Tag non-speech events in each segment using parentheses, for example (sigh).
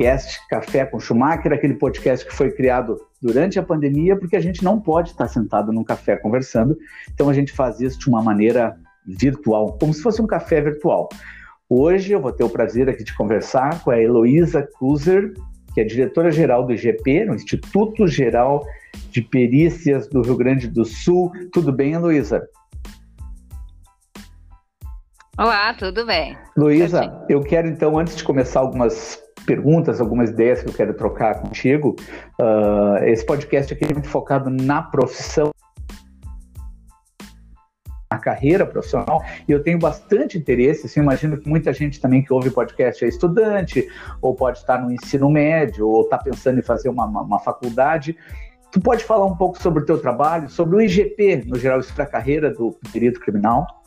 podcast Café com Schumacher, aquele podcast que foi criado durante a pandemia, porque a gente não pode estar sentado num café conversando, então a gente faz isso de uma maneira virtual, como se fosse um café virtual. Hoje eu vou ter o prazer aqui de conversar com a Heloísa Kuzer, que é diretora-geral do IGP, no Instituto Geral de Perícias do Rio Grande do Sul. Tudo bem, Heloísa? Olá, tudo bem. Luísa, eu quero então, antes de começar algumas perguntas, algumas ideias que eu quero trocar contigo, uh, esse podcast aqui é muito focado na profissão na carreira profissional e eu tenho bastante interesse, assim, imagino que muita gente também que ouve podcast é estudante ou pode estar no ensino médio ou está pensando em fazer uma, uma, uma, faculdade. Tu pode falar um pouco sobre o teu trabalho, sobre o IGP, no geral, isso para a carreira do perito criminal?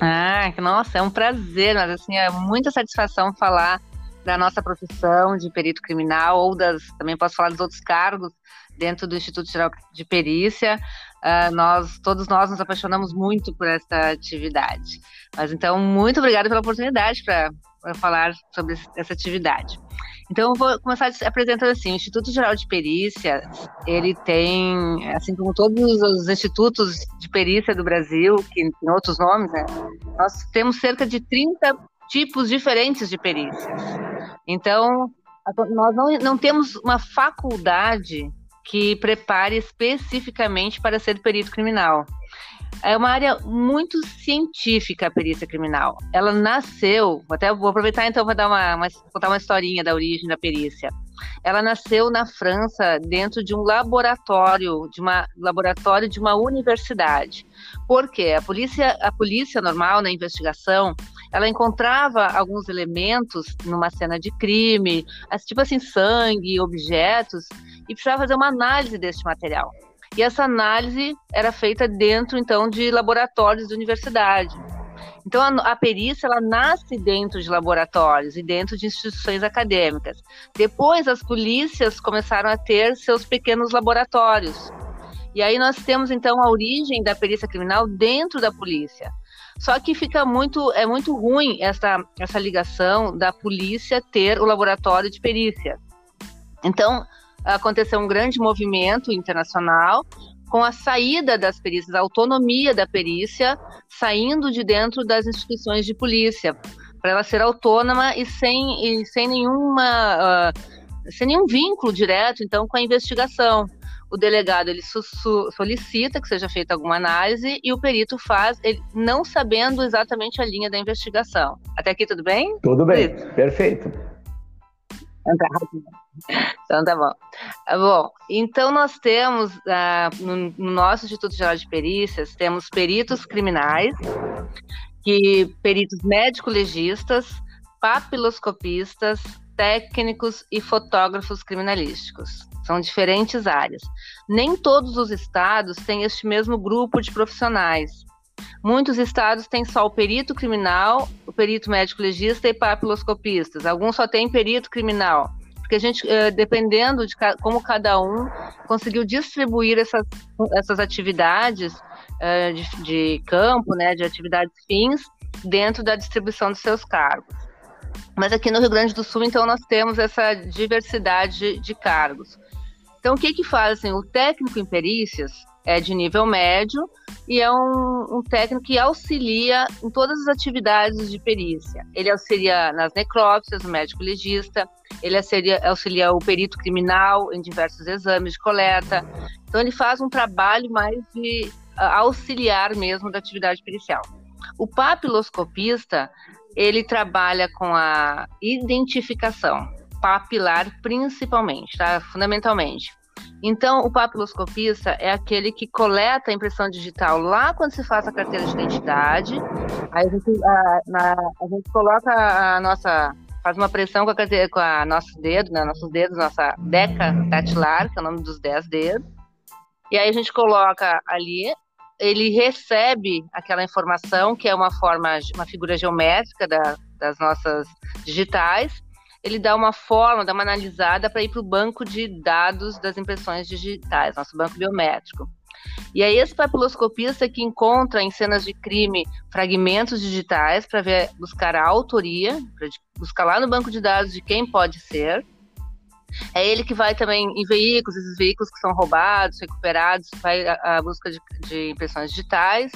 Ah, nossa, é um prazer, mas assim, é muita satisfação falar da nossa profissão de perito criminal ou das, também posso falar dos outros cargos dentro do Instituto Geral de Perícia. Uh, nós, todos nós nos apaixonamos muito por essa atividade. Mas então, muito obrigada pela oportunidade para falar sobre essa atividade. Então, eu vou começar apresentando assim, o Instituto Geral de Perícia, ele tem, assim como todos os institutos de perícia do Brasil, que tem outros nomes, né, nós temos cerca de 30 tipos diferentes de perícias. Então, nós não, não temos uma faculdade que prepare especificamente para ser perito criminal. É uma área muito científica a perícia criminal. Ela nasceu, até vou aproveitar então para dar uma, uma, contar uma historinha da origem da perícia. Ela nasceu na França dentro de um laboratório, de uma laboratório de uma universidade. Por quê? A polícia, a polícia normal na investigação, ela encontrava alguns elementos numa cena de crime, tipo assim sangue, objetos, e precisava fazer uma análise deste material. E essa análise era feita dentro, então, de laboratórios de universidade. Então, a, a, perícia ela nasce dentro de laboratórios e dentro de instituições acadêmicas. Depois, as polícias começaram a ter seus pequenos laboratórios. E aí nós temos, então, a origem da perícia criminal dentro da polícia. Só que fica muito, é muito ruim essa, essa ligação da polícia ter o laboratório de perícia. Então, aconteceu um grande movimento internacional com a saída das perícias, a autonomia da perícia saindo de dentro das instituições de polícia, para ela ser autônoma e sem, e sem nenhuma uh, sem nenhum vínculo direto então com a investigação. O delegado ele solicita que seja feita alguma análise e o perito faz, ele, não sabendo exatamente a linha da investigação. Até aqui tudo bem? Tudo bem, perfeito. Então tá, então tá bom. Ah, bom, então nós temos uh, no, no, nosso Instituto Geral de Perícias, temos peritos criminais, que peritos médico-legistas, papiloscopistas, técnicos e fotógrafos criminalísticos. São diferentes áreas. Nem todos os estados têm este mesmo grupo de profissionais. Muitos estados têm só o perito criminal, o perito médico legista e papiloscopistas. Alguns só têm perito criminal. Porque a gente, eh, dependendo de como cada um conseguiu distribuir essas, essas atividades eh, de, de campo, né, de atividades fins, dentro da distribuição dos seus cargos. Mas aqui no Rio Grande do Sul, então, nós temos essa diversidade de cargos. Então, o que que faz? Assim, o técnico em perícias, é de nível médio e é um, um, técnico que auxilia em todas as atividades de perícia. Ele auxilia nas necrópsias, o médico legista, ele auxilia, auxilia o perito criminal em diversos exames de coleta. Então ele faz um trabalho mais de uh, auxiliar mesmo da atividade pericial. O papiloscopista, ele trabalha com a identificação papilar principalmente, tá? Fundamentalmente então, o papiloscopista é aquele que coleta a impressão digital lá quando se faz a carteira de identidade. Aí a gente, a, na, a gente coloca a nossa. faz uma pressão com a, carteira, com a nosso dedo, né, nossos dedos, nossa deca datilar, que é o nome dos 10 dedos. E aí a gente coloca ali, ele recebe aquela informação, que é uma forma, uma figura geométrica da, das nossas digitais, ele dá uma forma, dá uma analisada para ir para o banco de dados das impressões digitais, nosso banco biométrico. E aí esse papiloscopista que encontra em cenas de crime fragmentos digitais para ver buscar a autoria, para buscar lá no banco de dados de quem pode ser. É ele que vai também em veículos, esses veículos que são roubados, recuperados, vai à busca de, de impressões digitais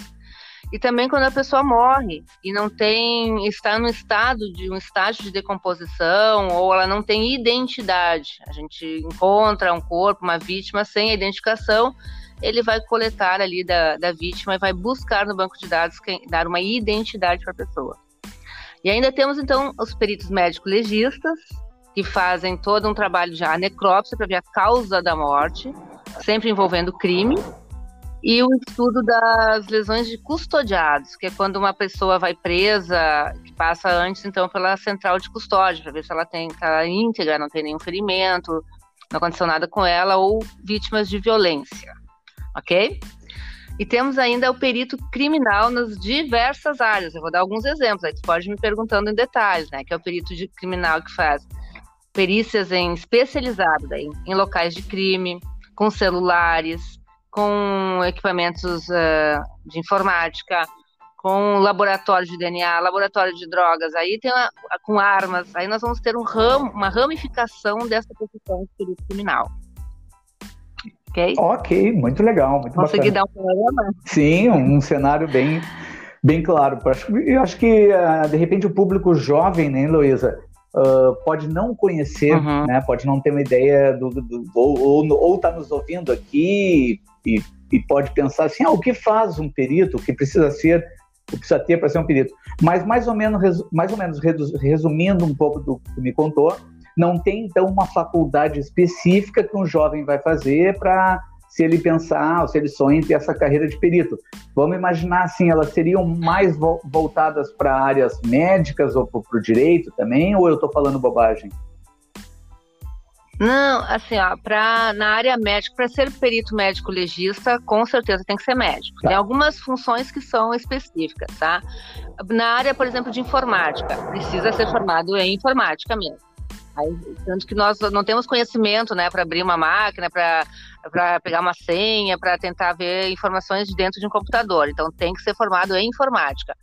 e também quando a pessoa morre e não tem está no estado de um estágio de decomposição ou ela não tem identidade. A gente encontra um corpo, uma vítima sem identificação, ele vai coletar ali da, da vítima e vai buscar no banco de dados quem, dar uma identidade para a pessoa. E ainda temos então os peritos médicos legistas que fazem todo um trabalho de necrópsia para ver a causa da morte, sempre envolvendo crime e o estudo das lesões de custodiados, que é quando uma pessoa vai presa, que passa antes então pela central de custódia, para ver se ela tem tá íntegra, não tem nenhum ferimento, não aconteceu nada com ela, ou vítimas de violência. Ok? E temos ainda o perito criminal nas diversas áreas. Eu vou dar alguns exemplos, aí tu pode me perguntando em detalhes, né? Que é o perito de criminal que faz perícias em especializado em locais de crime, com celulares, com equipamentos uh, de informática, com laboratório de DNA, laboratório de drogas, aí tem uma, com armas, aí nós vamos ter um ram, uma ramificação dessa profissão de criminal. Ok? Ok, muito legal, muito Consegui bacana. dar um panorama? Sim, um, cenário bem, bem claro. Eu acho que, uh, de repente, o público jovem, né, Luísa, uh, pode não conhecer, uhum. né, pode não ter uma ideia do, do, do ou está nos ouvindo aqui e, e pode pensar assim, ah, o que faz um perito, o que precisa ser, o que precisa ter para ser um perito. Mas mais ou menos, mais ou menos resumindo um pouco do que me contou, não tem então uma faculdade específica que um jovem vai fazer para se ele pensar, ou se ele sonha em ter essa carreira de perito. Vamos imaginar assim, elas seriam mais voltadas para áreas médicas ou para o direito também, ou eu estou falando bobagem? Não, assim, ó, pra, na área médica, para ser perito médico legista, com certeza tem que ser médico. Tá. Tem algumas funções que são específicas, tá? Na área, por exemplo, de informática, precisa ser formado em informática mesmo. Aí, tanto que nós não temos conhecimento, né, para abrir uma máquina, para pegar uma senha, para tentar ver informações de dentro de um computador. Então, tem que ser formado em informática.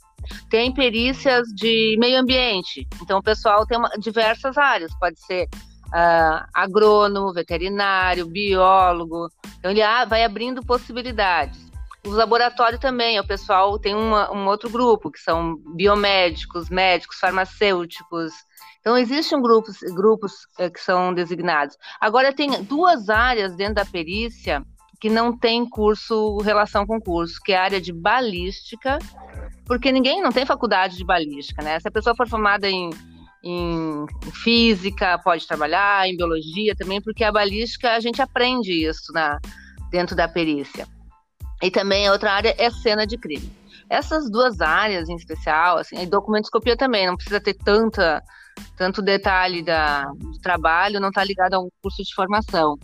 Tem perícias de meio ambiente. Então, o pessoal tem uma, diversas áreas. Pode ser uh, agrônomo, veterinário, biólogo. Então ele ah, vai abrindo possibilidades. Os laboratórios também, o pessoal tem uma, um outro grupo, que são biomédicos, médicos, farmacêuticos. Então, existem grupos, grupos eh, que são designados. Agora, tem duas áreas dentro da perícia que não tem curso, relação com curso, que é a área de balística, porque ninguém não tem faculdade de balística, né? Se a pessoa for formada em em física, pode trabalhar, em biologia também, porque a balística a gente aprende isso na, dentro da perícia. E também outra área é cena de crime. Essas duas áreas em especial, assim, e documentoscopia também, não precisa ter tanta, tanto detalhe da, do trabalho, não está ligado a um curso de formação.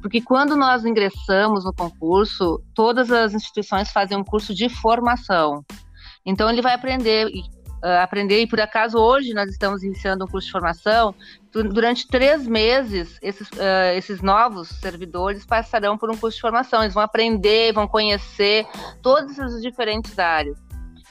Porque quando nós ingressamos no concurso, todas as instituições fazem um curso de formação. Então ele vai aprender aprender. E por acaso hoje nós estamos iniciando um curso de formação. Durante três meses, esses, uh, esses novos servidores passarão por um curso de formação. Eles vão aprender, vão conhecer todas as diferentes áreas.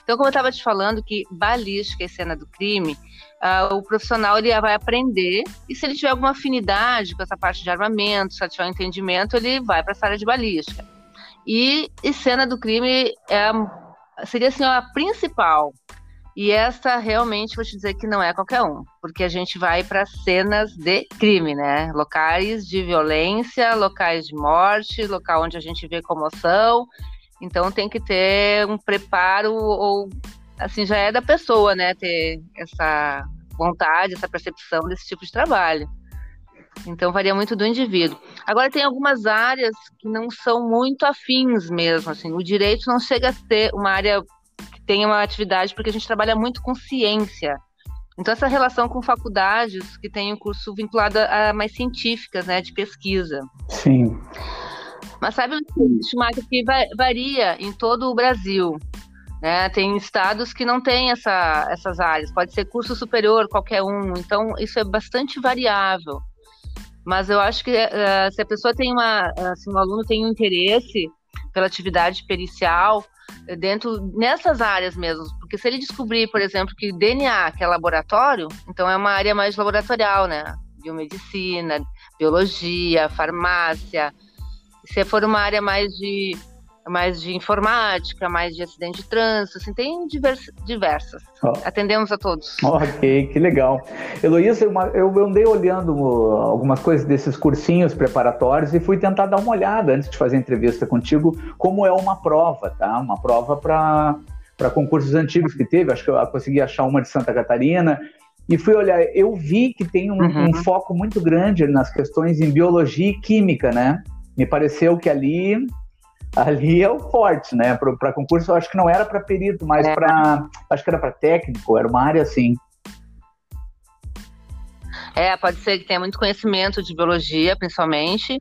Então, como eu estava te falando, que balística é cena do crime, uh, o profissional ele vai aprender e se ele tiver alguma afinidade com essa parte de armamento, se ele tiver um entendimento, ele vai para essa área de balística. E, e cena do crime é, seria assim, a principal, e essa realmente vou te dizer que não é qualquer um, porque a gente vai para cenas de crime, né? Locais de violência, locais de morte, local onde a gente vê comoção. Então tem que ter um preparo ou assim já é da pessoa, né? Ter essa vontade, essa percepção desse tipo de trabalho. Então varia muito do indivíduo. Agora tem algumas áreas que não são muito afins mesmo, assim. O direito não chega a ter uma área tenha uma atividade, porque a gente trabalha muito com ciência. Então, essa relação com faculdades que têm um curso vinculado a mais científicas, né, de pesquisa. Sim. Mas sabe, Schumacher, que varia em todo o Brasil. Né? Tem estados que não têm essa, essas áreas, pode ser curso superior, qualquer um. Então, isso é bastante variável. Mas eu acho que uh, se a pessoa tem uma, se um aluno tem um interesse, pela atividade pericial dentro nessas áreas mesmo, porque se ele descobrir, por exemplo, que DNA que é laboratório, então é uma área mais laboratorial, né? Biomedicina, biologia, farmácia. Se for uma área mais de mais de informática, mais de acidente de trânsito, assim, tem divers, diversas. Oh. Atendemos a todos. Ok, que legal. Heloísa, eu, eu andei olhando algumas coisas desses cursinhos preparatórios e fui tentar dar uma olhada antes de fazer a entrevista contigo, como é uma prova, tá? Uma prova para para concursos antigos que teve, acho que eu consegui achar uma de Santa Catarina, e fui olhar, eu vi que tem um, uhum. um, foco muito grande nas questões em biologia e química, né? Me pareceu que ali ali é o forte, né? Para concurso, eu acho que não era para perito, mas é. para. Acho que era para técnico, era uma área assim. É, pode ser que tenha muito conhecimento de biologia, principalmente,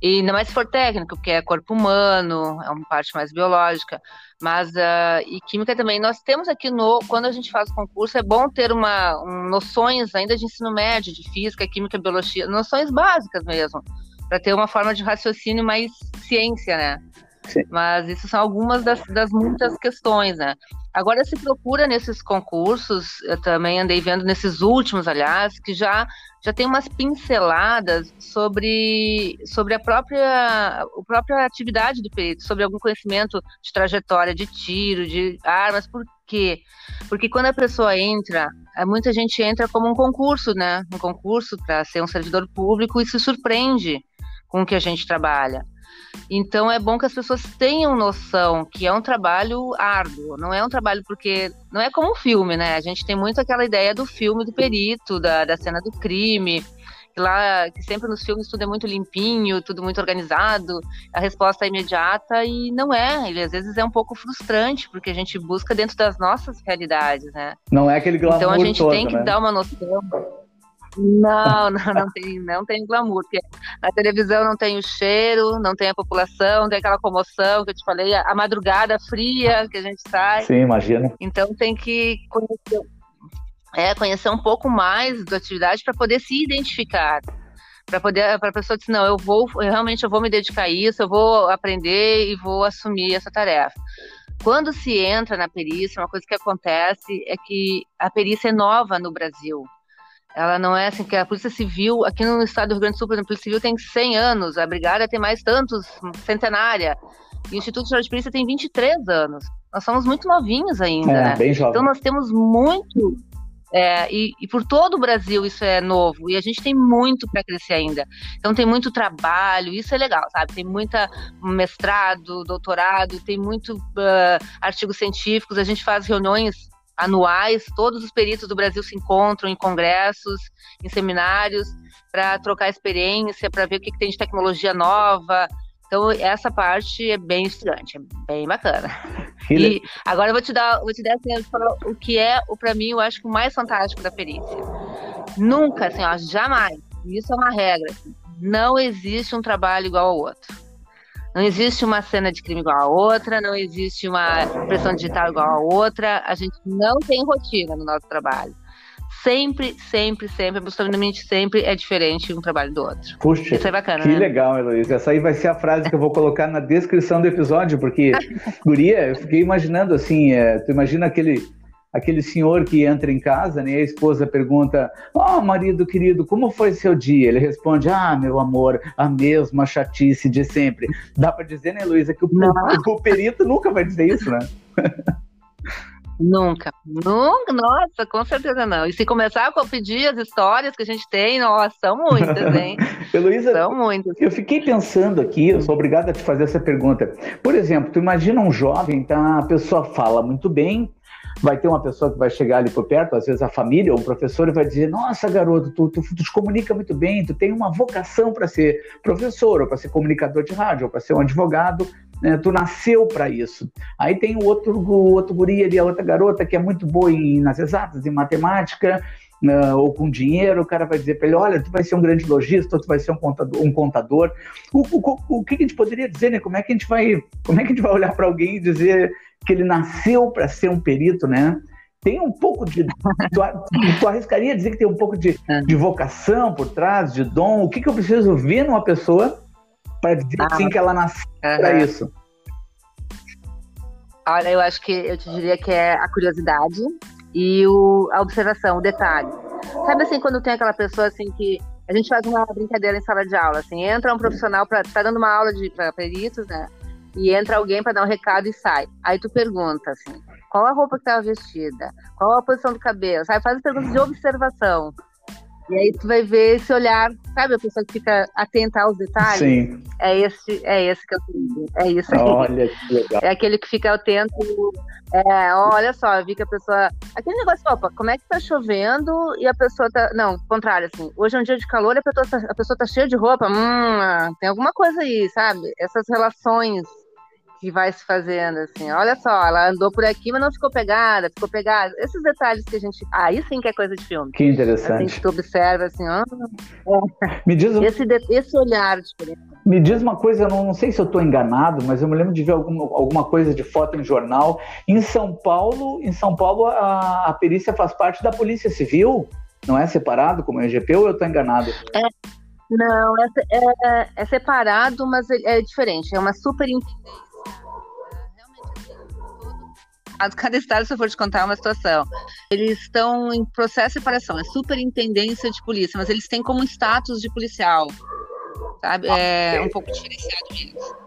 e ainda mais se for técnico, porque é corpo humano, é uma parte mais biológica. Mas, uh, e química também, nós temos aqui no, quando a gente faz o concurso, é bom ter uma, um, noções ainda de ensino médio, de física, química, biologia, noções básicas mesmo, para ter uma forma de raciocínio mais ciência, né? Mas isso são algumas das, das muitas questões, né? Agora se procura nesses concursos, eu também andei vendo nesses últimos, aliás, que já já tem umas pinceladas sobre, sobre a própria, a própria atividade do perito, sobre algum conhecimento de trajetória de tiro, de armas, por quê? Porque quando a pessoa entra, muita gente entra como um concurso, né? Um concurso para ser um servidor público e se surpreende com o que a gente trabalha. Então é bom que as pessoas tenham noção que é um trabalho árduo, não é um trabalho porque não é como um filme, né? A gente tem muito aquela ideia do filme do perito, da, da cena do crime, que lá que sempre nos filmes tudo é muito limpinho, tudo muito organizado, a resposta é imediata e não é. Ele às vezes é um pouco frustrante porque a gente busca dentro das nossas realidades, né? Não é aquele glamour Então a gente todo, tem que né? dar uma noção. Não, não, não tem, não tem glamour. Porque a televisão não tem o cheiro, não tem a população, tem aquela comoção que eu te falei, a, a madrugada fria que a gente sai. Sim, imagina. Então tem que conhecer, é, conhecer um pouco mais da atividade para poder se identificar. Para poder, para a pessoa dizer, não, eu vou, eu realmente eu vou me dedicar a isso, eu vou aprender e vou assumir essa tarefa. Quando se entra na perícia, uma coisa que acontece é que a perícia é nova no Brasil. Ela não é assim que a Polícia Civil, aqui no estado do Rio Grande do Sul, por exemplo, a Polícia Civil tem 100 anos, a Brigada tem mais tantos, centenária. E o Instituto de Polícia tem 23 anos. Nós somos muito novinhos ainda, é, né? Bem jovem. Então nós temos muito é, e, e, por todo o Brasil isso é novo e a gente tem muito para crescer ainda. Então tem muito trabalho, isso é legal, sabe? Tem muita mestrado, doutorado, tem muito uh, artigos científicos. A gente faz reuniões anuais, todos os peritos do Brasil se encontram em congressos, em seminários, para trocar experiência, para ver o que, que, tem de tecnologia nova. Então, essa parte é bem estudante, é bem bacana. E agora eu vou te dar, vou te dar assim, o que é, para mim, eu acho que o mais fantástico da perícia. Nunca, assim, ó, jamais, isso é uma regra, não existe um trabalho igual ao outro. Não existe uma cena de crime igual a outra, não existe uma pressão digital igual a outra. A gente não tem rotina no nosso trabalho. Sempre, sempre, sempre, absolutamente sempre é diferente um trabalho do outro. Puxa, Isso é bacana, que né? legal, Heloísa. Essa aí vai ser a frase que eu vou colocar na descrição do episódio, porque, (laughs) guria, eu fiquei imaginando assim, é, tu imagina aquele aquele senhor que entra em casa, né? A esposa pergunta: "Ó, oh, marido querido, como foi seu dia?" Ele responde: "Ah, meu amor, a mesma chatice de sempre." Dá para dizer, né, Luísa, que o, o, perito nunca vai dizer isso, né? Nunca, nunca, nossa, com certeza não. E se começar a pedir as histórias que a gente tem, nossa, são muitas, hein? (laughs) Heloísa, são muitas. Eu fiquei pensando aqui, eu sou obrigada a te fazer essa pergunta. Por exemplo, tu imagina um jovem, tá? A pessoa fala muito bem, vai ter uma pessoa que vai chegar ali por perto, às vezes a família ou o professor, e vai dizer: Nossa, garoto, tu, tu, tu te comunica muito bem, tu tem uma vocação para ser professor, ou para ser comunicador de rádio, ou para ser um advogado, né? tu nasceu para isso. Aí tem o outro, o outro guri ali, a outra garota que é muito boa em, nas exatas, em matemática, Uh, ou com dinheiro, o cara vai dizer para ele: olha, tu vai ser um grande lojista, tu vai ser um contador. Um contador. O, o, o, que a gente poderia dizer, né? Como é que a gente vai, como é que a gente vai olhar para alguém e dizer que ele nasceu para ser um perito, né? Tem um pouco de. Tu, tu arriscaria dizer que tem um pouco de, é. de vocação por trás, de dom? O que, que eu preciso ver numa pessoa para dizer ah, assim que ela nasceu uh -huh. para isso? Olha, eu acho que eu te diria que é a curiosidade e o, a observação, o detalhe. Sabe assim, quando tem aquela pessoa assim que a gente faz uma brincadeira em sala de aula, assim, entra um profissional para tá dando uma aula de para peritos, né? E entra alguém para dar um recado e sai. Aí tu pergunta assim, qual a roupa que estava vestida? Qual a posição do cabelo? Sabe? Faz perguntas de observação. E aí tu vai ver esse olhar, sabe, a pessoa que fica atenta aos detalhes. Sim. É esse, é esse que eu tenho. É isso aí. Olha que legal. É aquele que fica atento. É, olha só, eu vi que a pessoa. Aquele negócio, opa, como é que tá chovendo e a pessoa tá. Não, contrário, assim. Hoje é um dia de calor e a pessoa tá, a pessoa tá cheia de roupa. Hum, tem alguma coisa aí, sabe? Essas relações que vai se fazendo, assim. Olha só, ela andou por aqui, mas não ficou pegada, ficou pegada. Esses detalhes que a gente. Aí sim que é coisa de filme. Que interessante. Assim, que tu observa, assim, ó. Me diz esse, esse olhar diferente. Me diz uma coisa, eu não, não sei se eu estou enganado, mas eu me lembro de ver alguma, alguma coisa de foto em jornal. Em São Paulo, em São Paulo, a, a perícia faz parte da Polícia Civil, não é separado como é o IGP ou eu estou enganado? É. Não, é, é, é, separado, mas é, é diferente. É uma superintendência cada estado, se eu for te contar, é uma situação. Eles estão em processo de separação, é superintendência de polícia, mas eles têm como status de policial, sabe? É um pouco diferenciado mesmo.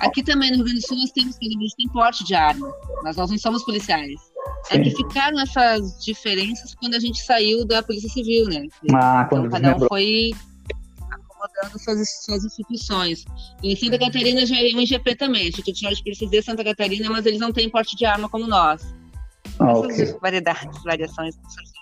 Aqui também no Rio Grande do Sul nós temos, que a gente tem porte de arma, mas nós não somos policiais. Sim. É que ficaram essas diferenças quando a gente saiu da Polícia Civil, né? Ah, quando então, cada um foi acomodando suas, suas instituições. Em Santa Catarina já é um IGP também, Instituto Nacional de Polícia de Santa Catarina, mas eles não têm porte de arma como nós. Ah, okay. variedades, variações.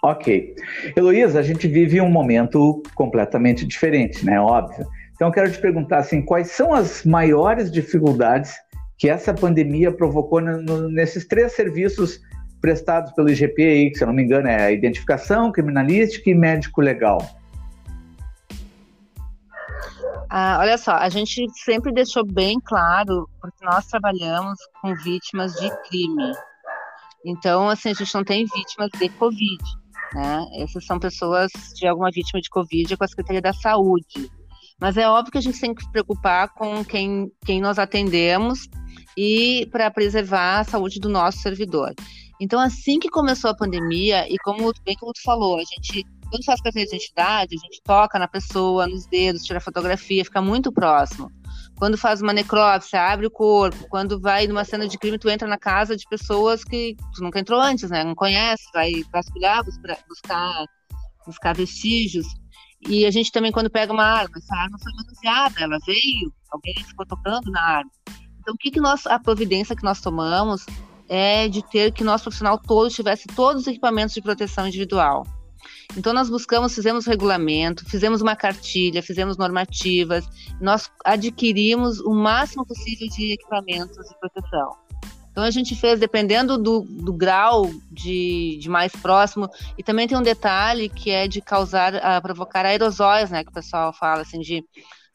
Ok. Heloísa, a gente vive um momento completamente diferente, né? Óbvio. Então, eu quero te perguntar, assim, quais são as maiores dificuldades que essa pandemia provocou no, no, nesses três serviços prestados pelo IGP aí, que se eu não me engano é a identificação, criminalística e médico legal? Ah, olha só, a gente sempre deixou bem claro, porque nós trabalhamos com vítimas de crime. Então, assim, a gente não tem vítimas de Covid, né? Essas são pessoas de alguma vítima de Covid com a Secretaria da Saúde. Mas é óbvio que a gente tem que se preocupar com quem, quem nós atendemos e para preservar a saúde do nosso servidor. Então, assim que começou a pandemia, e como bem como tu falou, a gente quando faz carteira de identidade, a gente toca na pessoa, nos dedos, tira fotografia, fica muito próximo. Quando faz uma necrópsia, abre o corpo. Quando vai numa cena de crime, tu entra na casa de pessoas que tu nunca entrou antes, né? Não conhece, vai vasculhar, buscar, buscar vestígios. E a gente também, quando pega uma arma, essa arma foi manuseada, ela veio, alguém ficou tocando na arma. Então, o que, que nós, a providência que nós tomamos é de ter que nosso profissional todo tivesse todos os equipamentos de proteção individual. Então, nós buscamos, fizemos regulamento, fizemos uma cartilha, fizemos normativas, nós adquirimos o máximo possível de equipamentos de proteção. Então, a gente fez, dependendo do, do grau de, de, mais próximo, e também tem um detalhe que é de causar, a provocar aerosóis, né, que o pessoal fala, assim, de,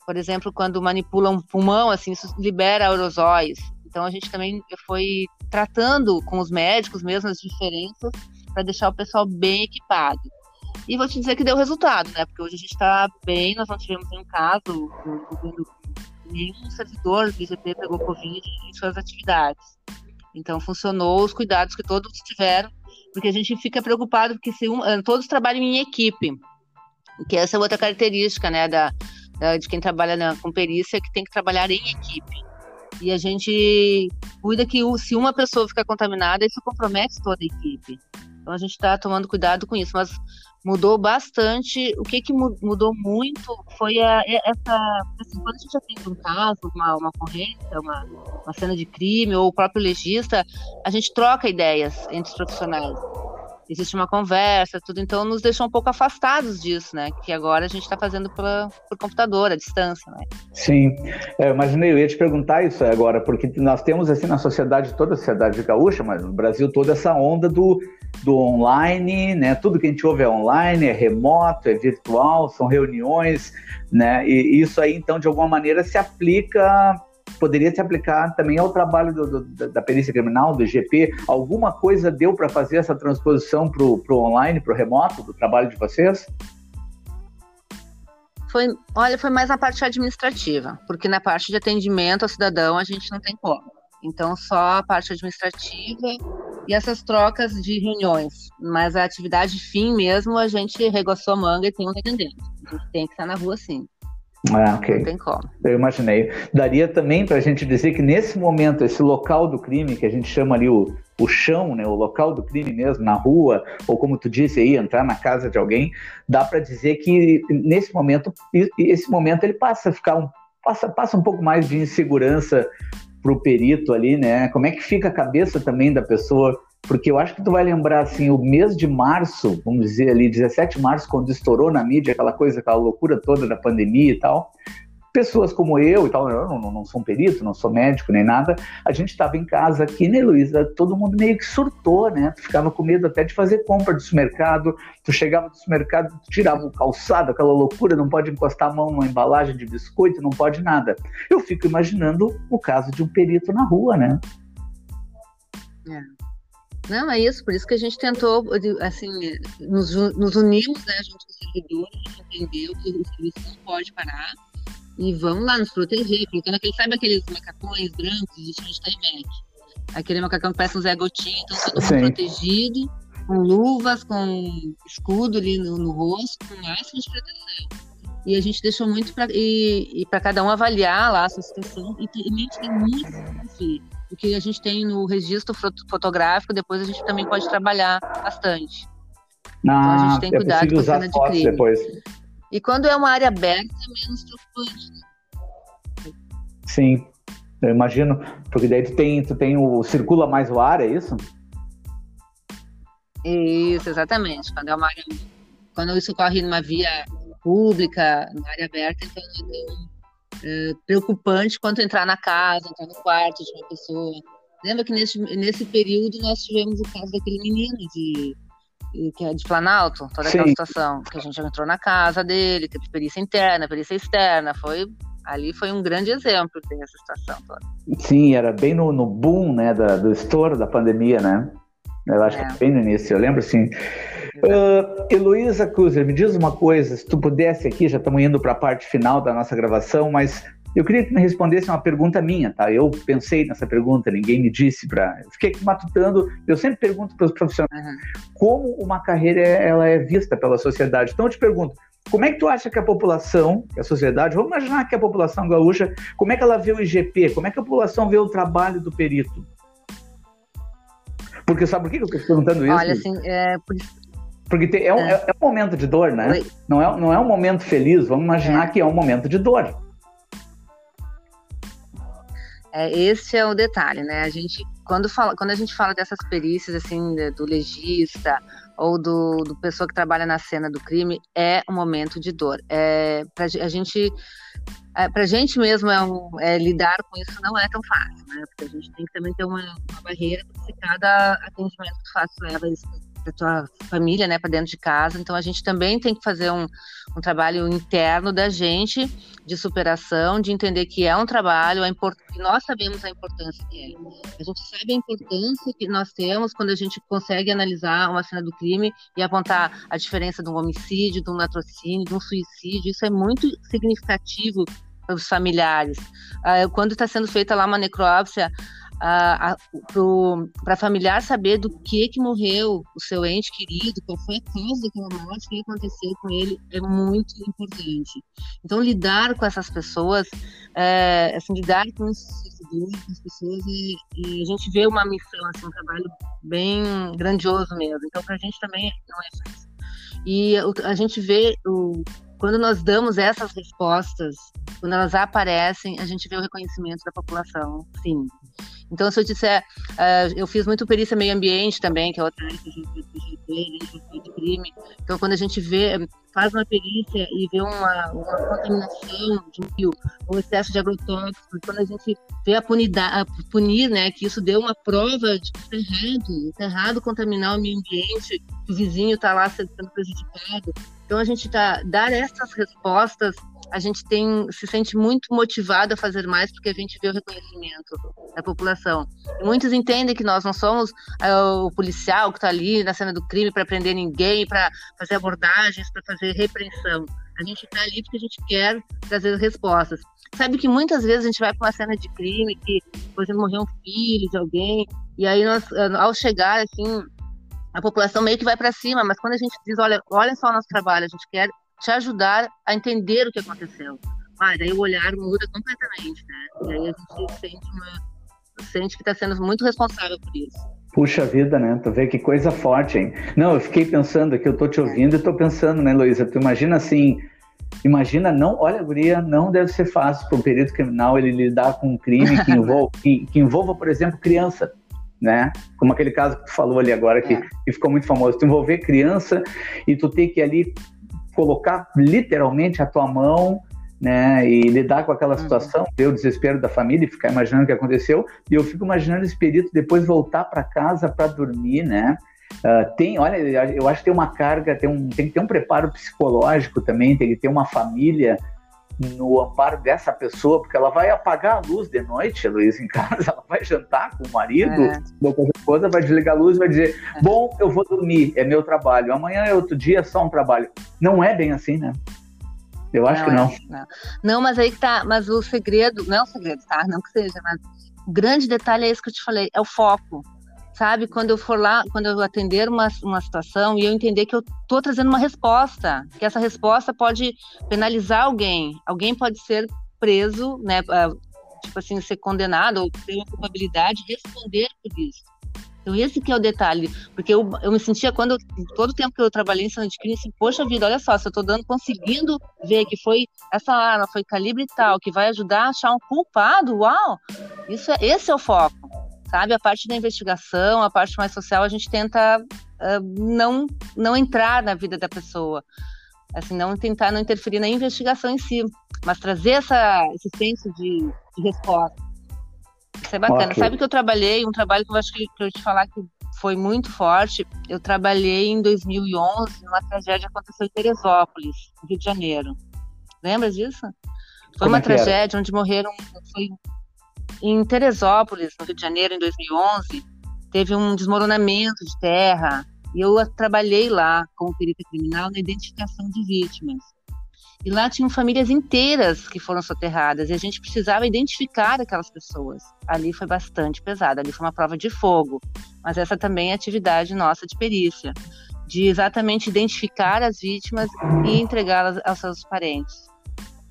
por exemplo, quando manipula um pulmão, assim, isso libera aerosóis. Então, a gente também foi tratando com os médicos mesmo as diferenças para deixar o pessoal bem equipado. E vou te dizer que deu resultado, né? Porque hoje a gente está bem, nós não tivemos nenhum caso, nenhum servidor do IGP pegou Covid em suas atividades. Então funcionou os cuidados que todos tiveram, porque a gente fica preocupado porque se um, eh, todos trabalham em equipe, que essa é outra característica, né, da, da de quem trabalha na, com perícia, que tem que trabalhar em equipe. E a gente cuida que se uma pessoa ficar contaminada, isso compromete toda a equipe. Então a gente está tomando cuidado com isso, mas mudou bastante. O que, que mudou muito foi a, essa. Assim, quando a gente atende um caso, uma, uma ocorrência, uma, uma cena de crime, ou o próprio legista, a gente troca ideias entre os profissionais existe uma conversa, tudo, então nos deixou um pouco afastados disso, né? Que agora a gente está fazendo por, por computador, à distância, né? Sim, é, imaginei, eu ia te perguntar isso agora, porque nós temos assim na sociedade, toda a sociedade gaúcha, mas no Brasil toda essa onda do, do online, né? Tudo que a gente ouve é online, é remoto, é virtual, são reuniões, né? E isso aí, então, de alguma maneira se aplica poderia se aplicar também ao trabalho do, do, da perícia criminal, do IGP? Alguma coisa deu para fazer essa transposição para o online, para o remoto, do trabalho de vocês? Foi, olha, foi mais na parte administrativa, porque na parte de atendimento ao cidadão a gente não tem como. Então, só a parte administrativa e essas trocas de reuniões. Mas a atividade fim mesmo, a gente regoçou a manga e tem um atendente. A gente tem que estar na rua sim. Ah, ok. Não tem como. Eu imaginei. Daria também para a gente dizer que nesse momento, esse local do crime, que a gente chama ali o, o chão, né, o local do crime mesmo, na rua, ou como tu disse aí, entrar na casa de alguém, dá para dizer que nesse momento, esse momento ele passa a ficar um, passa, passa um pouco mais de insegurança para o perito ali, né? Como é que fica a cabeça também da pessoa porque eu acho que tu vai lembrar assim, o mês de março, vamos dizer ali, 17 de março, quando estourou na mídia aquela coisa, aquela loucura toda da pandemia e tal. Pessoas como eu e tal, eu não, não sou um perito, não sou médico nem nada, a gente estava em casa aqui, né, Luísa? Todo mundo meio que surtou, né? Tu ficava com medo até de fazer compra do supermercado, tu chegava do supermercado, tu tirava o calçado, aquela loucura, não pode encostar a mão numa embalagem de biscoito, não pode nada. Eu fico imaginando o caso de um perito na rua, né? É. Não, é isso, por isso que a gente tentou, assim, nos, nos unimos, né, junto com o servidor, a gente entendeu que o serviço não pode parar e vamos lá nos proteger, colocando aquele, sabe aqueles macacões brancos de Steinbeck? Aquele macacão que parece um Zé Gotinha, então todo mundo protegido, com luvas, com escudo ali no, no rosto, com máximo de proteção. E a gente deixou muito para e, e para cada um avaliar lá a sua situação e, e tem muito o que a gente tem no registro fotográfico, depois a gente também pode trabalhar bastante. Ah, então a gente tem é cuidado com a cena de crime. Depois. E quando é uma área aberta, é menos preocupante. Né? Sim, eu imagino, porque daí tu tem, tu tem o circula mais o ar, é isso? Isso, exatamente. Quando é uma área, quando isso ocorre numa via pública, numa área aberta, então, então é, preocupante quanto entrar na casa, entrar no quarto de uma pessoa. Lembra que nesse, nesse período nós tivemos o caso daquele menino de, é de Planalto, toda aquela Sim. situação, que a gente entrou na casa dele, teve perícia interna, perícia externa, foi ali foi um grande exemplo dessa situação toda. Sim, era bem no, no boom, né, da, do estouro da pandemia, né? Eu acho é. que bem no início, eu lembro sim. Uh, Heloísa Cruzer, me diz uma coisa, se tu pudesse aqui, já estamos indo para a parte final da nossa gravação, mas eu queria que me respondesse uma pergunta minha, tá? Eu pensei nessa pergunta, ninguém me disse para. Fiquei matutando. Eu sempre pergunto para os profissionais uhum. como uma carreira ela é vista pela sociedade. Então eu te pergunto, como é que tu acha que a população, que a sociedade, vamos imaginar que a população gaúcha, como é que ela vê o IGP? Como é que a população vê o trabalho do perito? Porque sabe por que eu estou perguntando isso? Olha, assim, é, por... Porque é, um, é. é, um momento de dor, né? Não é, não é um momento feliz, vamos imaginar é. que é um momento de dor. É, esse é o detalhe, né? A gente, quando, fala, quando a gente fala dessas perícias, assim, do legista ou do, do pessoa que trabalha na cena do crime, é um momento de dor. É, pra, a gente é, para a gente mesmo é, um, é, lidar com isso não é tão fácil, né? Porque a gente tem que também ter uma, uma barreira, porque cada atendimento que tu faz leva isso para tua família, né, para dentro de casa. Então a gente também tem que fazer um, um trabalho interno da gente de superação, de entender que é um trabalho, a import... nós sabemos a importância é. A gente sabe a importância que nós temos quando a gente consegue analisar uma cena do crime e apontar a diferença de um homicídio, de um latrocínio, de um suicídio. Isso é muito significativo para os familiares. Uh, quando está sendo feita lá uma necrópsia, para familiar saber do que que morreu o seu ente querido, qual foi a causa daquela morte, o que aconteceu com ele, é muito importante. Então, lidar com essas pessoas, é, assim, lidar com os com as pessoas, e, e, a gente vê uma missão, assim, um trabalho bem grandioso mesmo. Então, para a gente também não é fácil. E a gente vê o, quando nós damos essas respostas, quando elas aparecem, a gente vê o reconhecimento da população, sim. Então, se eu disser, uh, eu fiz muito perícia meio ambiente também, que é outra área que a gente, de crime. Então, quando a gente vê, faz uma perícia e vê uma, uma contaminação de rio, ou excesso de agrotóxicos, quando a gente vê a, punidade, a punir, né, que isso deu uma prova de que está errado, está errado contaminar o meio ambiente, o vizinho está lá sendo prejudicado. Então, a gente tá, dar essas respostas a gente tem se sente muito motivado a fazer mais porque a gente vê o reconhecimento da população. E muitos entendem que nós não somos uh, o policial que está ali na cena do crime para prender ninguém, para fazer abordagens, para fazer repreensão. A gente está ali porque a gente quer trazer respostas. Sabe que muitas vezes a gente vai para uma cena de crime que, por exemplo, morreu um filho de alguém, e aí nós, ao chegar, assim, a população meio que vai para cima, mas quando a gente diz, olha, olha só o nosso trabalho, a gente quer te ajudar a entender o que aconteceu. Ah, daí o olhar muda completamente, né? E aí a gente sente, uma, sente que está sendo muito responsável por isso. Puxa vida, né? Tu vê que coisa forte, hein? Não, eu fiquei pensando aqui, eu tô te ouvindo e tô pensando, né, Luísa? Tu imagina assim, imagina, não, olha, guria, não deve ser fácil para um perito criminal ele lidar com um crime que envolva, (laughs) que, que envolva, por exemplo, criança né? Como aquele caso que tu falou ali agora, que, é. que ficou muito famoso. Tu envolver criança e tu ter que ali colocar literalmente a tua mão né, e lidar com aquela uhum. situação, ver o desespero da família e ficar imaginando o que aconteceu, e eu fico imaginando esse perito depois voltar para casa para dormir, né, uh, tem, olha, eu acho que tem uma carga, tem, um, tem que ter um preparo psicológico também, tem que ter uma família no amparo dessa pessoa, porque ela vai apagar a luz de noite, Luiz, em casa, (laughs) ela vai jantar com o marido, é. ou com a esposa, vai desligar a luz e vai dizer, é. bom, eu vou dormir, é meu trabalho, amanhã é outro dia, é só um trabalho. Não é bem assim, né? Eu acho não, que não. É, não. não. mas aí que tá, mas o segredo, não é o segredo, tá? Não que seja, mas o grande detalhe é isso que eu te falei, é o foco sabe? Quando eu for lá, quando eu atender uma, uma situação e eu entender que eu estou trazendo uma resposta, que essa resposta pode penalizar alguém, alguém pode ser preso, né? Tipo assim, ser condenado ou ter uma culpabilidade, responder por isso. Então esse que é o detalhe, porque eu, eu me sentia quando todo o tempo que eu trabalhei em cena de crime, assim, poxa vida, olha só, se eu estou dando, conseguindo ver que foi essa arma, foi calibre tal, que vai ajudar a achar um culpado, uau, isso é, esse é o foco sabe? A parte da investigação, a parte mais social, a gente tenta uh, não, não entrar na vida da pessoa, assim, não tentar não interferir na investigação em si, mas trazer essa, esse senso de, de resposta. Isso é bacana. Okay. Sabe que eu trabalhei, um trabalho que eu acho que, que eu te falar que foi muito forte. Eu trabalhei em 2011 numa tragédia que aconteceu em Teresópolis, no Rio de Janeiro. Lembra disso? Foi Como uma é tragédia onde morreram, foi em Teresópolis, no Rio de Janeiro, em 2011, teve um desmoronamento de terra e eu trabalhei lá como perita criminal na identificação de vítimas. E lá tinham famílias inteiras que foram soterradas e a gente precisava identificar aquelas pessoas. Ali foi bastante pesado, ali foi uma prova de fogo, mas essa também é atividade nossa de perícia, de exatamente identificar as vítimas e entregá-las aos seus parentes.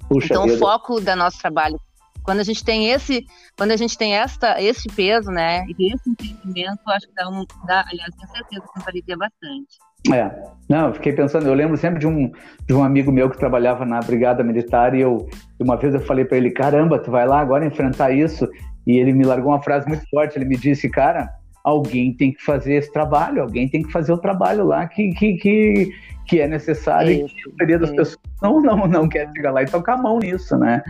Puxa então, vida. o foco do nosso trabalho quando a gente tem esse, quando a gente tem esta, esse peso, né, e esse entendimento, acho que dá um, dá, aliás, tenho certeza que alivia bastante. É, não, eu fiquei pensando, eu lembro sempre de um, de um amigo meu que trabalhava na brigada militar e eu, uma vez eu falei para ele, caramba, tu vai lá agora enfrentar isso, e ele me largou uma frase muito forte, ele me disse, cara, alguém tem que fazer esse trabalho, alguém tem que fazer o trabalho lá que, que, que, que é necessário isso, e que a maioria das pessoas não, não, não quer chegar lá e tocar a mão nisso, né?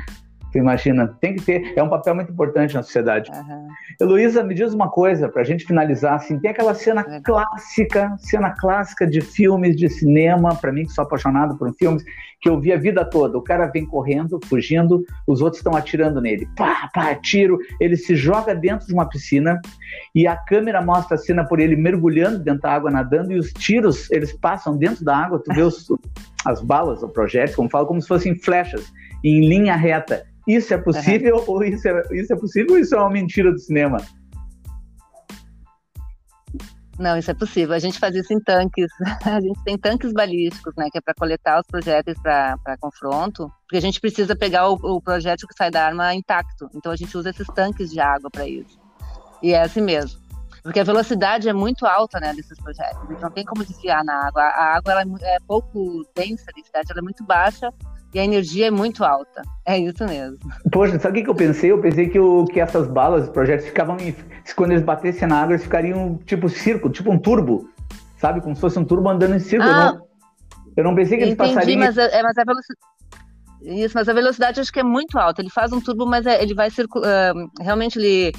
Imagina, tem que ter, é um papel muito importante na sociedade. Uhum. Heloísa, me diz uma coisa, para a gente finalizar, assim, tem aquela cena é. clássica, cena clássica de filmes, de cinema, para mim que sou apaixonado por filmes, que eu vi a vida toda. O cara vem correndo, fugindo, os outros estão atirando nele. Pá, pá, tiro, ele se joga dentro de uma piscina e a câmera mostra a cena por ele mergulhando dentro da água, nadando, e os tiros, eles passam dentro da água, tu vê os, (laughs) as balas, o projétil, como falo, como se fossem flechas, em linha reta isso é possível uhum. ou isso é, isso é possível ou isso é uma mentira do cinema? Não, isso é possível. A gente faz isso em tanques. (laughs) A gente tem tanques balísticos, né, que é para coletar os projéteis para confronto, porque a gente precisa pegar o, o projétil que sai da arma intacto. Então a gente usa esses tanques de água para isso. E é assim mesmo. Porque a velocidade é muito alta, né, desses projéteis. Então não tem como desviar na água. A água ela é, é pouco densa, a densidade ela é muito baixa e a energia é muito alta. É isso mesmo. Poxa, sabe o que eu pensei? Eu pensei que, o, que essas balas, os projetos ficavam em, quando eles batessem na água, eles ficariam tipo círculo, tipo um turbo, sabe? Como se fosse um turbo andando em círculo. Ah, eu, não, eu não pensei que eles entendi, passariam. Mas, é, mas a velocidade. Isso, mas a velocidade acho que é muito alta. Ele faz um turbo, mas é, ele vai circular. Uh, realmente ele,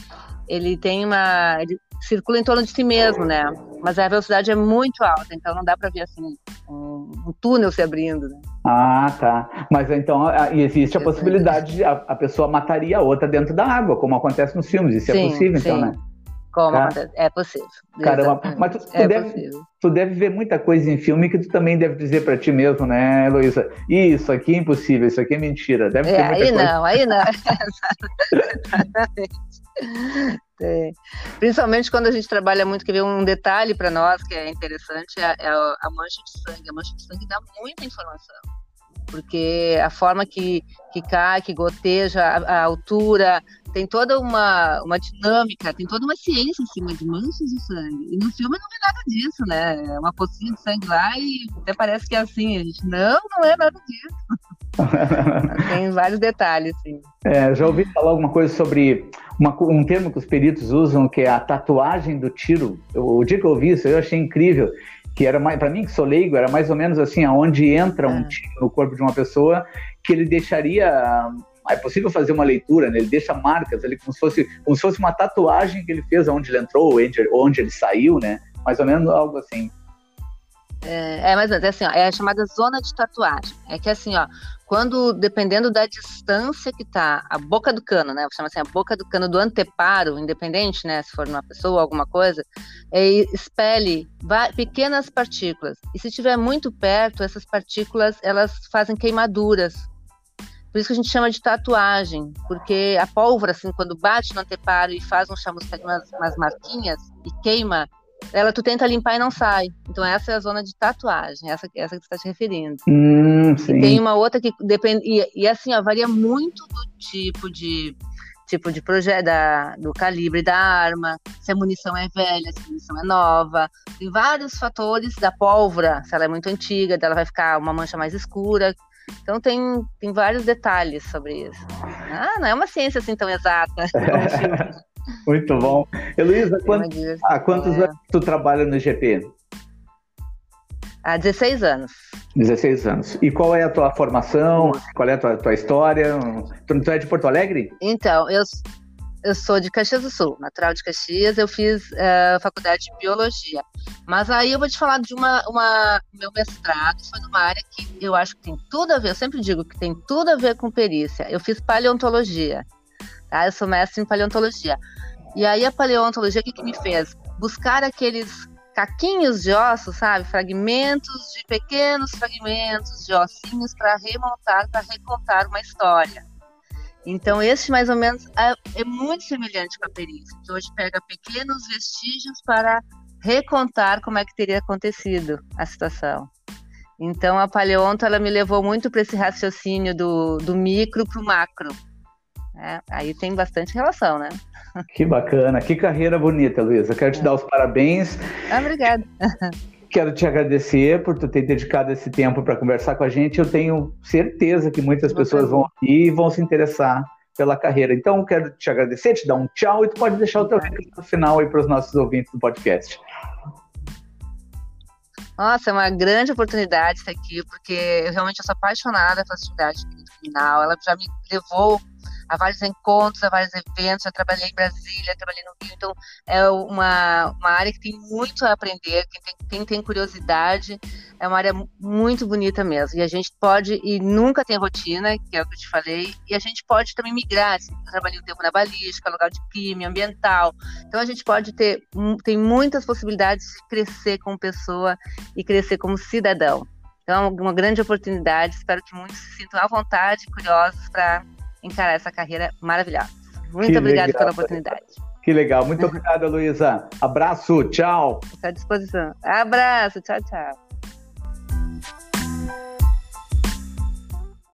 ele tem uma. Ele circula em torno de si mesmo, né? Mas a velocidade é muito alta, então não dá para ver assim um, um, túnel se abrindo. Né? Ah, tá. Mas então existe a possibilidade de a, a, pessoa mataria a outra dentro da água, como acontece nos filmes. Isso é sim, é possível, então, sim. então, né? Como Cara, é possível. Caramba, mas tu, tu, é deve, tu, deve, ver muita coisa em filme que tu também deve dizer para ti mesmo, né, Heloísa? Isso aqui é impossível, isso aqui é mentira. Deve é, aí coisa. não, aí não. (laughs) (laughs) Exatamente. É. Principalmente quando a gente trabalha muito, que vê um detalhe para nós que é interessante, é, é a mancha de sangue. A mancha de sangue dá muita informação porque a forma que, que cai, que goteja, a, a, altura, tem toda uma, uma dinâmica, tem toda uma ciência em cima de manchas de sangue. E no filme não vê nada disso, né? É uma pocinha de sangue lá e até parece que é assim. A gente, não, não é nada disso. (laughs) tem vários detalhes, sim. É, já ouvi falar alguma coisa sobre uma, um termo que os peritos usam, que é a tatuagem do tiro. o dia que eu ouvi isso, eu achei incrível que era para mim que sou leigo era mais ou menos assim aonde entra um é. tiro no corpo de uma pessoa que ele deixaria é possível fazer uma leitura, né? ele deixa marcas ali como se fosse como se fosse uma tatuagem que ele fez onde ele entrou, onde, onde ele saiu, né? Mais ou menos algo assim. É, é mais ou menos, é assim, ó, é a chamada zona de tatuagem. É que assim, ó, quando, dependendo da distância que tá a boca do cano, né, chama assim, a boca do cano do anteparo, independente, né, se for numa pessoa ou alguma coisa, é, expele pequenas partículas. E se estiver muito perto, essas partículas, elas fazem queimaduras. Por isso que a gente chama de tatuagem, porque a pólvora, assim, quando bate no anteparo e faz um chamusca, umas, umas marquinhas e queima, ela tu tenta limpar e não sai. Então essa é a zona de tatuagem, essa, essa que você está se referindo. Hum, sim. E tem uma outra que depende e, e, assim ó, varia muito do tipo de tipo de projeto do calibre da arma, se a munição é velha, se a munição é nova. Tem vários fatores da pólvora, se ela é muito antiga, dela vai ficar uma mancha mais escura. Então tem, tem vários detalhes sobre isso. Ah, não é uma ciência assim tão exata. (laughs) Muito bom. Heloísa, quanto, há quantos é... anos tu trabalha no GP? Há 16 anos. 16 anos. E qual é a tua formação? Qual é a tua, tua história? Tu, tu é de Porto Alegre? Então, eu, eu sou de Caxias do Sul, natural de Caxias. Eu fiz uh, faculdade de biologia. Mas aí eu vou te falar de uma, uma. Meu mestrado foi numa área que eu acho que tem tudo a ver. Eu sempre digo que tem tudo a ver com perícia. Eu fiz paleontologia. Tá? Eu sou mestre em paleontologia. E aí a paleontologia, o que, que me fez? Buscar aqueles caquinhos de ossos, sabe? Fragmentos de pequenos fragmentos de ossinhos para remontar, para recontar uma história. Então, esse mais ou menos é, é, muito semelhante com a perícia, que hoje pega pequenos vestígios para recontar como é que teria acontecido a situação. Então, a paleonto ela me levou muito para esse raciocínio do, do micro para o macro. É, aí tem bastante relação, né? Que bacana, que carreira bonita, Luísa. Quero te dar os parabéns. Ah, obrigada. Quero te agradecer por tu ter dedicado esse tempo para conversar com a gente. Eu tenho certeza que muitas pessoas vão aqui e vão se interessar pela carreira. Então, quero te agradecer, te dar um tchau e tu pode deixar o teu recado final aí para os nossos ouvintes do podcast. Nossa, é uma grande oportunidade estar aqui, porque eu realmente sou apaixonada pela atividade criminal. Ela já me levou a vários encontros, a vários eventos. Já trabalhei em Brasília, trabalhei no Rio, então é uma, uma área que tem muito a aprender. Quem tem, quem tem curiosidade, é uma área muito bonita mesmo. E a gente pode, e nunca tem rotina, que é o que eu te falei, e a gente pode também migrar. Assim, eu trabalhei um tempo na balística, lugar de crime, ambiental. Então a gente pode ter, tem muitas possibilidades de crescer como pessoa e crescer como cidadão. Então, é uma grande oportunidade. Espero que muitos se sintam à vontade, curiosos para encarar essa carreira maravilhosa. Muito obrigada pela oportunidade. Que legal. Muito obrigada, Luísa. Abraço, tchau. Estou à disposição. Abraço, tchau, tchau.